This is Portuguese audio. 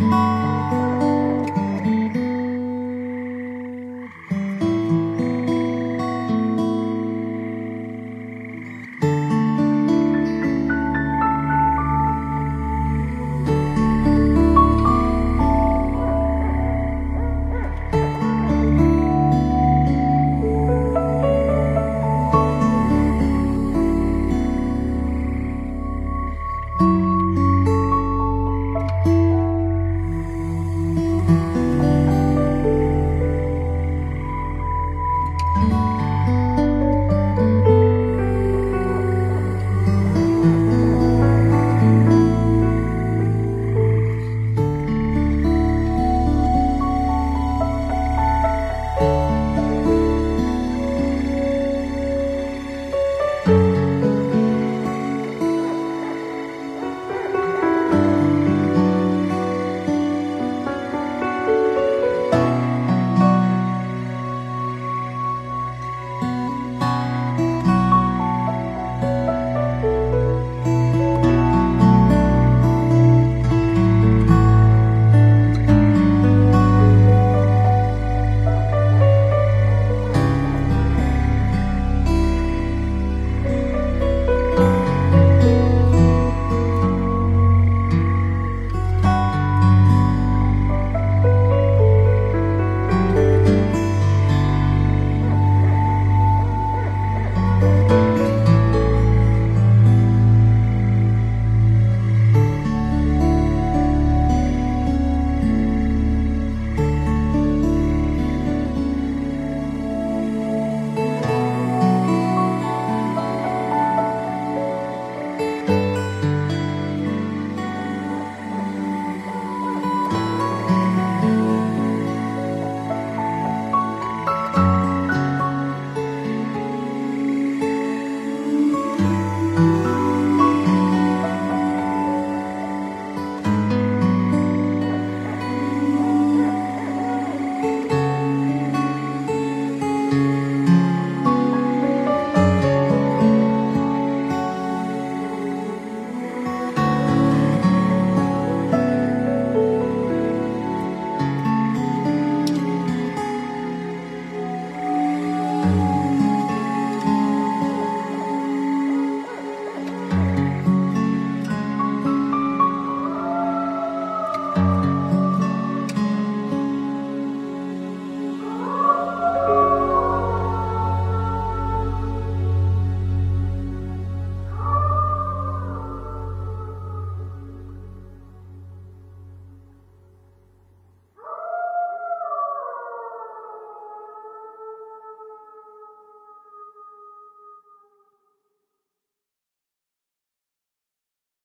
Música